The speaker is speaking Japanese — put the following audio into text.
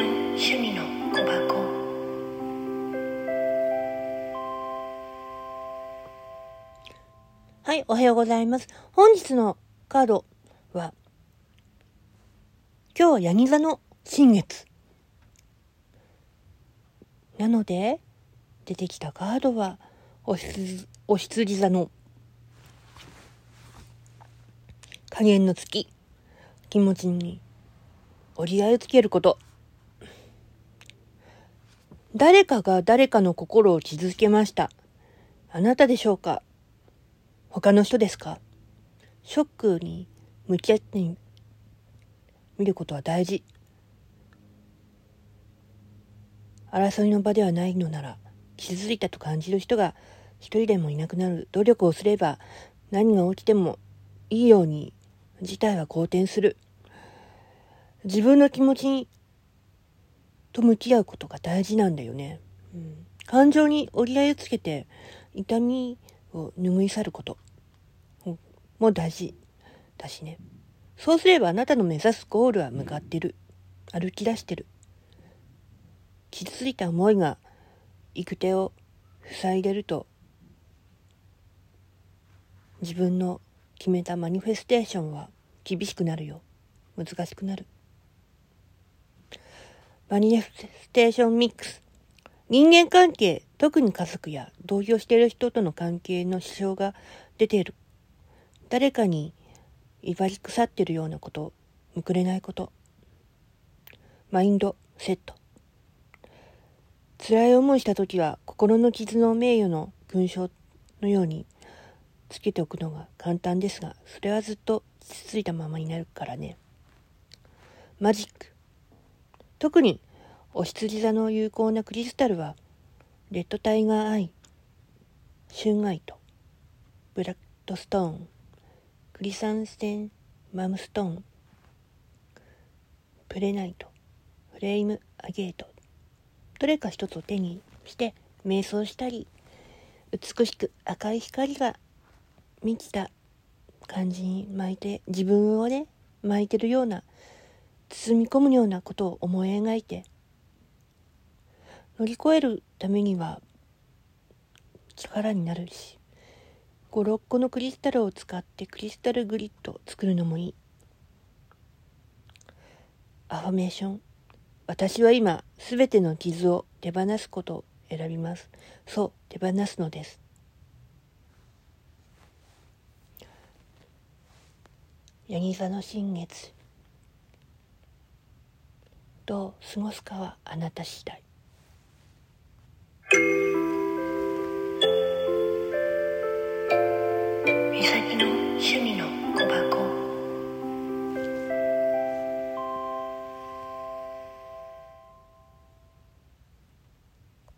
趣味の小箱はい、おはようございます。本日のカードは、今日はヤギ座の新月。なので、出てきたカードは、お羊お羊座の加減の月。気持ちに折り合いをつけること。誰かが誰かの心を傷つけました。あなたでしょうか？他の人ですか？ショックに向き合ってみることは大事。争いの場ではないのなら、傷ついたと感じる人が一人でもいなくなる努力をすれば何が起きてもいいように事態は好転する。自分の気持ちにと向き合うことが大事なんだよね。うん、感情に折り合いをつけて痛みを拭い去ることも大事だしね。そうすればあなたの目指すゴールは向かってる。歩き出してる。傷ついた思いが行く手を塞いでると自分の決めたマニフェステーションは厳しくなるよ。難しくなる。マニフェステーションミックス。人間関係、特に家族や同居している人との関係の支障が出ている。誰かに威張り腐っているようなこと、むくれないこと。マインドセット。辛い思いした時は心の傷の名誉の勲章のようにつけておくのが簡単ですが、それはずっと傷ついたままになるからね。マジック。特にお羊座の有効なクリスタルは、レッドタイガーアイ、春アイと、ブラッドストーン、クリサンステンマムストーン、プレナイト、フレームアゲート、どれか一つを手にして瞑想したり、美しく赤い光が満ちた感じに巻いて、自分をね、巻いてるような、包み込むようなことを思い描いて、乗り越えるためには力になるし、5、6個のクリスタルを使ってクリスタルグリッドを作るのもいい。アファメーション。私は今、すべての傷を手放すことを選びます。そう、手放すのです。ヤギ座の新月。どう過ごすかはあなた次第。美咲の趣味の小箱